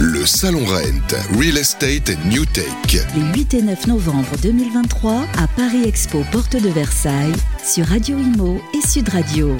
Le Salon Rent, Real Estate New Tech. Les 8 et 9 novembre 2023 à Paris Expo, porte de Versailles, sur Radio Imo et Sud Radio.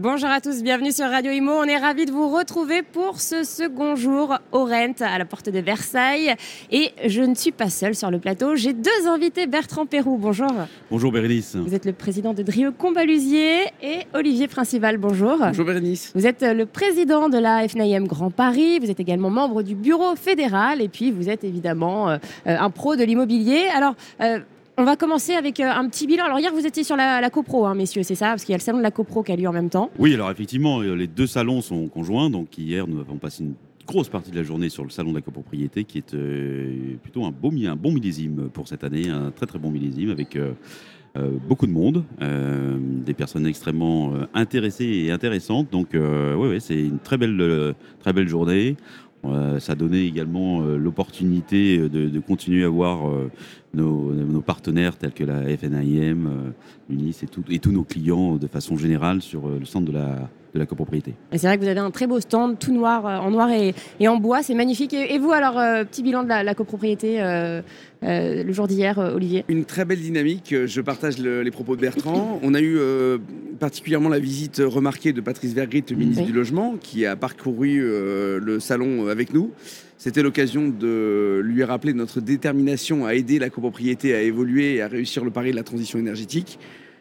Bonjour à tous, bienvenue sur Radio Imo. On est ravis de vous retrouver pour ce second jour au Rent à la porte de Versailles. Et je ne suis pas seule sur le plateau, j'ai deux invités. Bertrand Perrou, bonjour. Bonjour Bérénice. Vous êtes le président de Drieux Combalusier et Olivier Principal, bonjour. Bonjour Bérénice. Vous êtes le président de la FNIM Grand Paris, vous êtes également membre du bureau fédéral et puis vous êtes évidemment euh, un pro de l'immobilier. Alors, euh, on va commencer avec euh, un petit bilan. Alors hier, vous étiez sur la, CoPro, hein, messieurs, c'est ça? Parce qu'il y a le salon de la CoPro qui a lieu en même temps. Oui, alors effectivement, euh, les deux salons sont conjoints. Donc hier, nous avons passé une grosse partie de la journée sur le salon de la copropriété, qui est euh, plutôt un un bon millésime pour cette année, un très très bon millésime avec beaucoup de monde, des personnes extrêmement intéressées et intéressantes. Donc oui, c'est une très belle, très belle journée. ça a donné également l'opportunité de, continuer à voir nos, partenaires tels que la FNIM, l'UNIS et, et, tous nos clients de façon générale sur euh, le centre de la, de la copropriété. C'est vrai que vous avez un très beau stand, tout noir, euh, en noir et, et en bois, c'est magnifique. Et, vous, alors, euh, petit bilan de la, copropriété le jour d'hier, Olivier? Une très belle dynamique, je partage les propos de Bertrand. On a eu particulièrement la visite remarquée de Patrice Vergrit, ministre du Logement, qui a parcouru le salon avec nous. C'était l'occasion de lui rappeler notre détermination à aider la copropriété à évoluer et à réussir le pari de la transition énergétique,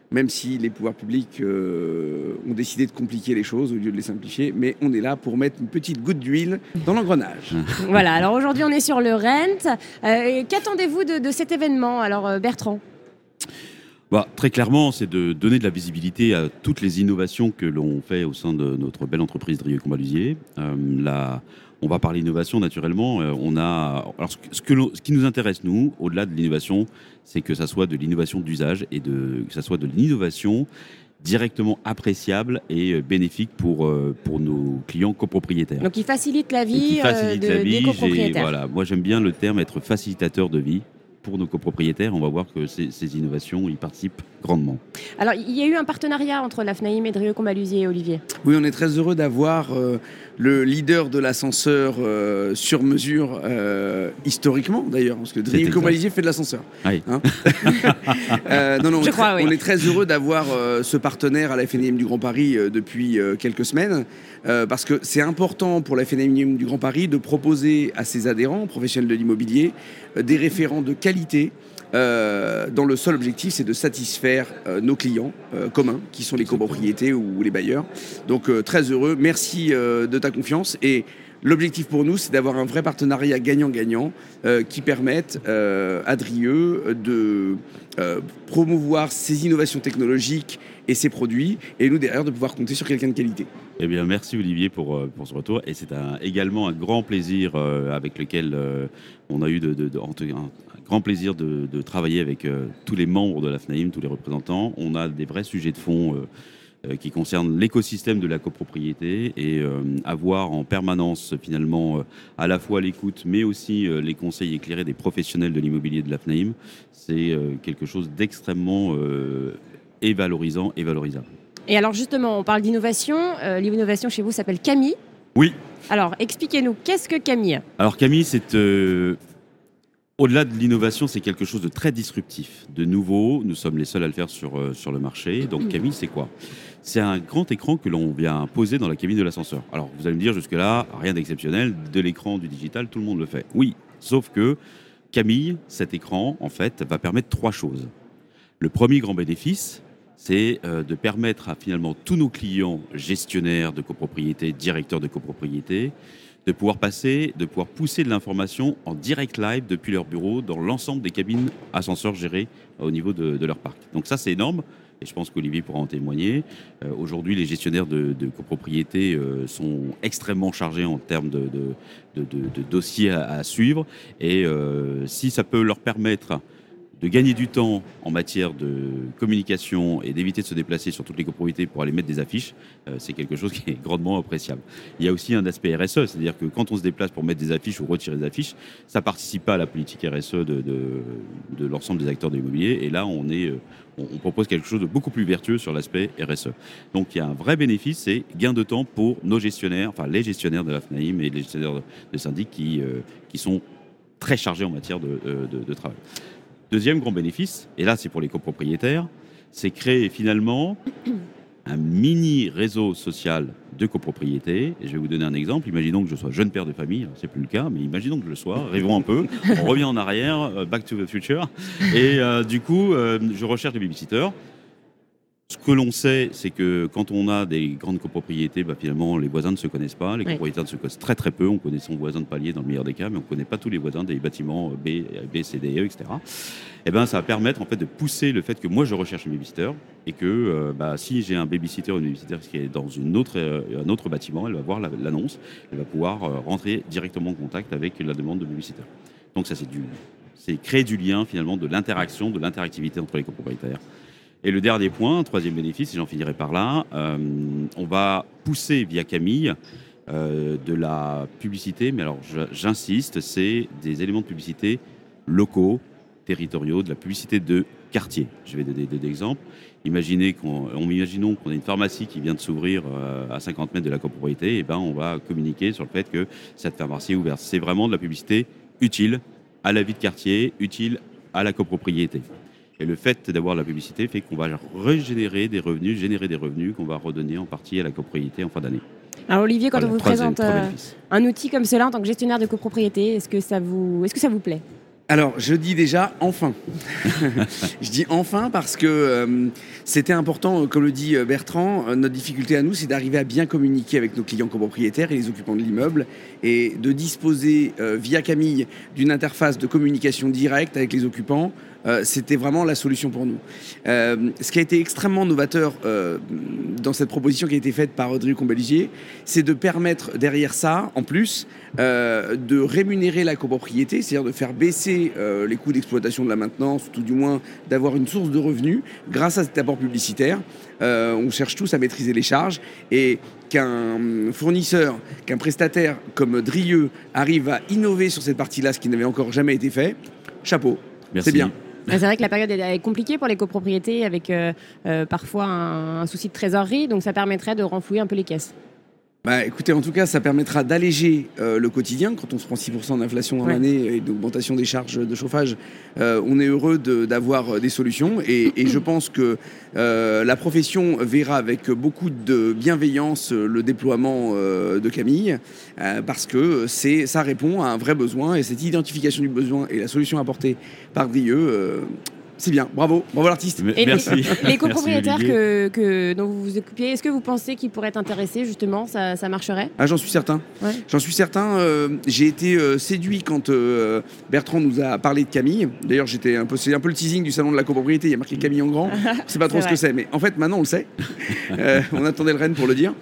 même si les pouvoirs publics euh, ont décidé de compliquer les choses au lieu de les simplifier. Mais on est là pour mettre une petite goutte d'huile dans l'engrenage. voilà, alors aujourd'hui on est sur le Rent. Euh, qu'attendez-vous de, cet événement, alors euh, Bertrand? Bah, très clairement, c'est de donner de la visibilité à toutes les innovations que l'on fait au sein de notre belle entreprise Drieux Combalusier. la, on va parler innovation naturellement. Euh, on a alors ce, que, ce qui nous intéresse nous, au-delà de l'innovation, c'est que ça soit de l'innovation d'usage et de que ça soit de l'innovation directement appréciable et euh, bénéfique pour, euh, pour nos clients copropriétaires. Donc, il facilite la vie, de, la vie des copropriétaires. Voilà, moi j'aime bien le terme être facilitateur de vie pour nos copropriétaires. On va voir que ces, innovations y participent grandement. Alors, il y a eu un partenariat entre la FNAIM et Drieux Combalusier et Olivier? Oui, on est très heureux d'avoir euh, le leader de l'ascenseur euh, sur mesure, euh, historiquement d'ailleurs, parce que Drieux Combalusier fait de l'ascenseur. Oui. Hein non, non, on, est très heureux d'avoir ce partenaire à la FNAIM du Grand Paris depuis quelques semaines, parce que c'est important pour la FNAIM du Grand Paris de proposer à ses adhérents, professionnels de l'immobilier, des référents de qualité euh, dont le seul objectif c'est de satisfaire euh, nos clients euh, communs, qui sont les copropriétés ou les bailleurs. Donc très heureux, merci de ta confiance et L'objectif pour nous, c'est d'avoir un vrai partenariat gagnant-gagnant qui permette à Drieux de promouvoir ses innovations technologiques et ses produits, et nous derrière de pouvoir compter sur quelqu'un de qualité. Eh bien, merci Olivier pour, pour ce retour, et c'est également un grand plaisir avec lequel on a eu de, de, de, grand plaisir de, travailler avec euh, tous les membres de la FNAIM, tous les représentants. On a des vrais sujets de fond euh, euh, qui concernent l'écosystème de la copropriété et avoir en permanence finalement à la fois l'écoute mais aussi les conseils éclairés des professionnels de l'immobilier de la FNAIM, c'est quelque chose d'extrêmement et valorisant et valorisable. Et alors justement, on parle d'innovation. L'innovation chez vous s'appelle Camille. Oui. Alors expliquez-nous, qu'est-ce que Camille? Alors Camille, c'est au-delà de l'innovation, c'est quelque chose de très disruptif, de nouveau. Nous sommes les seuls à le faire sur, euh, sur le marché. Donc mm. Camille, c'est quoi? C'est un grand écran que l'on vient poser dans la cabine de l'ascenseur. Alors vous allez me dire jusque-là, rien d'exceptionnel, de l'écran, du digital, tout le monde le fait. Oui, sauf que Camille, cet écran, en fait, va permettre trois choses. Le premier grand bénéfice, c'est euh, de permettre à finalement tous nos clients gestionnaires de copropriété, directeurs de copropriété, de pouvoir passer, de pouvoir pousser de l'information en direct live depuis leur bureau dans l'ensemble des cabines ascenseurs gérées au niveau de, leur parc. Donc ça, c'est énorme. Et je pense qu'Olivier pourra en témoigner. Euh, aujourd'hui, les gestionnaires de, copropriété euh, sont extrêmement chargés en termes de, dossiers à, suivre. Et euh, si ça peut leur permettre de gagner du temps en matière de communication et d'éviter de se déplacer sur toutes les copropriétés pour aller mettre des affiches, euh, c'est quelque chose qui est grandement appréciable. Il y a aussi un aspect RSE, c'est-à-dire que quand on se déplace pour mettre des affiches ou retirer des affiches, ça participe pas à la politique RSE de, l'ensemble des acteurs de l'immobilier. Et là, euh, on, propose quelque chose de beaucoup plus vertueux sur l'aspect RSE. Donc il y a un vrai bénéfice, c'est gain de temps pour nos gestionnaires, enfin les gestionnaires de la FNAIM et les gestionnaires de syndic qui, euh, qui sont très chargés en matière de travail. Deuxième grand bénéfice, et là c'est pour les copropriétaires, c'est créer finalement un mini réseau social de copropriété. Je vais vous donner un exemple. Imaginons que je sois jeune père de famille, c'est plus le cas, mais imaginons que je le sois. Rêvons un peu. On revient en arrière, euh, back to the future. Et euh, du coup, euh, je recherche des babysitters. Ce que l'on sait, c'est que quand on a des grandes copropriétés, bah, finalement, les voisins ne se connaissent pas. Les copropriétaires se connaissent très très peu. On connaît son voisin de palier dans le meilleur des cas, mais on ne connaît pas tous les voisins des bâtiments B, B C, D, E, etc. Et ben, ça va permettre en fait de pousser le fait que moi je recherche un babysitter et que euh, bah, si j'ai un babysitter ou une babysitter qui est dans une autre, euh, un autre bâtiment, elle va voir l'annonce, elle va pouvoir euh, rentrer directement en contact avec la demande de babysitter. Donc ça c'est du, c'est créer du lien finalement, de l'interaction, de l'interactivité entre les copropriétaires. Et le dernier point, troisième bénéfice, et j'en finirai par là, euh, on va pousser via Camille euh, de la publicité, mais alors j'insiste, c'est des éléments de publicité locaux, territoriaux, de la publicité de quartier. Je vais donner des exemples. Imaginez qu'on, imaginons qu'on a une pharmacie qui vient de s'ouvrir euh, à 50 mètres de la copropriété, et ben on va communiquer sur le fait que cette pharmacie est ouverte. C'est vraiment de la publicité utile à la vie de quartier, utile à la copropriété. Et le fait d'avoir la publicité fait qu'on va régénérer des revenus, générer des revenus qu'on va redonner en partie à la copropriété en fin d'année. Alors Olivier, quand on vous présente euh, un outil comme cela en tant que gestionnaire de copropriété, est-ce que ça vous, est-ce que ça vous plaît? Alors, je dis déjà enfin. je dis enfin parce que euh, c'était important, comme le dit euh, Bertrand, notre difficulté à nous, c'est d'arriver à bien communiquer avec nos clients copropriétaires et les occupants de l'immeuble et de disposer via Camille d'une interface de communication directe avec les occupants euh, c'était vraiment la solution pour nous. Euh, ce qui a été extrêmement novateur euh, dans cette proposition qui a été faite par Rodrigue Combaligier, c'est de permettre derrière ça, en plus, de rémunérer la copropriété, c'est-à-dire de faire baisser les coûts d'exploitation de la maintenance, tout du moins d'avoir une source de revenus grâce à cet apport publicitaire. on cherche tous à maîtriser les charges et qu'un fournisseur, qu'un prestataire comme Drieux arrive à innover sur cette partie-là, ce qui n'avait encore jamais été fait, chapeau. C'est bien. C'est vrai que la période est compliquée pour les copropriétés avec euh, euh, parfois un, souci de trésorerie, donc ça permettrait de renflouer un peu les caisses. Bah, écoutez, en tout cas, ça permettra d'alléger euh, le quotidien. Quand on se prend 6% d'inflation dans l'année et d'augmentation des charges de chauffage, on est heureux d'avoir des solutions. Et, et, je pense que la profession verra avec beaucoup de bienveillance le déploiement de Camille, parce que ça répond à un vrai besoin. Et cette identification du besoin et la solution apportée par Drieux c'est bien, bravo, bravo l'artiste. Merci. Les, copropriétaires que, dont vous vous occupiez, est-ce que vous pensez qu'ils pourraient être intéressés justement ça, marcherait? Ah, j'en suis certain. J'en suis certain. Euh, j'ai été euh, séduit quand euh, Bertrand nous a parlé de Camille. D'ailleurs, j'étais un peu, c'est un peu le teasing du salon de la copropriété. Il y a marqué Camille en grand. On ne sait pas trop ce que c'est, mais en fait, maintenant on le sait. on attendait le Rennes pour le dire.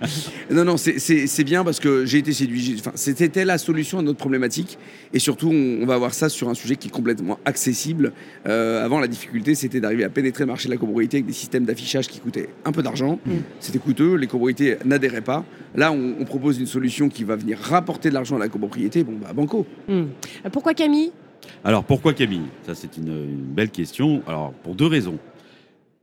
non, non, c'est bien parce que j'ai été séduit. Enfin, C'était la solution à notre problématique. Et surtout, on, va avoir ça sur un sujet qui est complètement accessible. Euh, avant, la difficulté, c'était d'arriver à pénétrer le marché de la copropriété avec des systèmes d'affichage qui coûtaient un peu d'argent. Mm. C'était coûteux, les copropriétés n'adhéraient pas. Là, on, propose une solution qui va venir rapporter de l'argent à la copropriété. Bon, bah, banco. Mm. Pourquoi Camille? Alors, pourquoi Camille? Ça, c'est une, une belle question. Alors, pour deux raisons.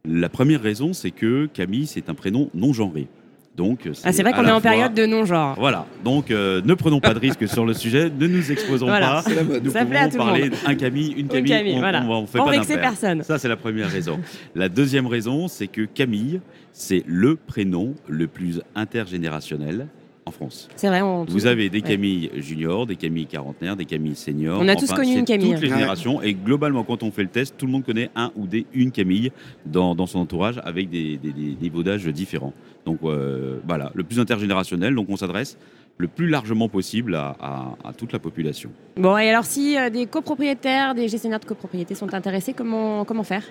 La première raison, c'est que Camille, c'est un prénom non genré. Donc, ah, c'est vrai qu'on est en période de non-genre. Voilà. Donc, euh, ne prenons pas de risques sur le sujet, ne nous exposons pas. Nous Ça pouvons parler d'un Camille, une Camille. Une Camille on, voilà. on, fait pas personne. Ça, c'est la première raison. la deuxième raison, c'est que Camille, c'est le prénom le plus intergénérationnel en France. C'est vrai. Vous avez des Camille juniors, des Camille quarantenaires, des Camille seniors. On a tous connu une Camille. Toutes les générations. Et globalement, quand on fait le test, tout le monde connaît un ou des une Camille dans, son entourage avec des, niveaux d'âge différents. Donc euh, voilà, le plus intergénérationnel. Donc on s'adresse le plus largement possible à, toute la population. Bon, et alors si euh, des copropriétaires, des gestionnaires de copropriété sont intéressés, comment, comment faire?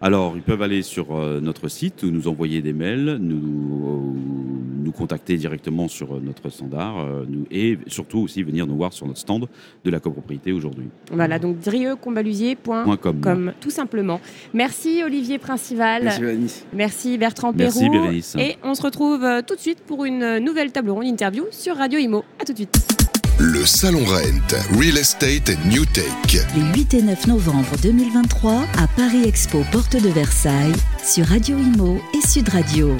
Alors, ils peuvent aller sur euh, notre site ou nous envoyer des mails, nous, nous contacter directement sur notre standard nous, et surtout aussi venir nous voir sur notre stand de la copropriété aujourd'hui. Voilà, donc drieuxcombalusier.com, tout simplement. Merci Olivier Principal. Merci Merci Bertrand Perrault. Merci Bérénice. Et on se retrouve tout de suite pour une nouvelle table ronde interview sur Radio Imo. À tout de suite. Le Salon Rent, Real Estate and New Tech. Les 8 et 9 novembre 2023 à Paris Expo, porte de Versailles, sur Radio Imo et Sud Radio.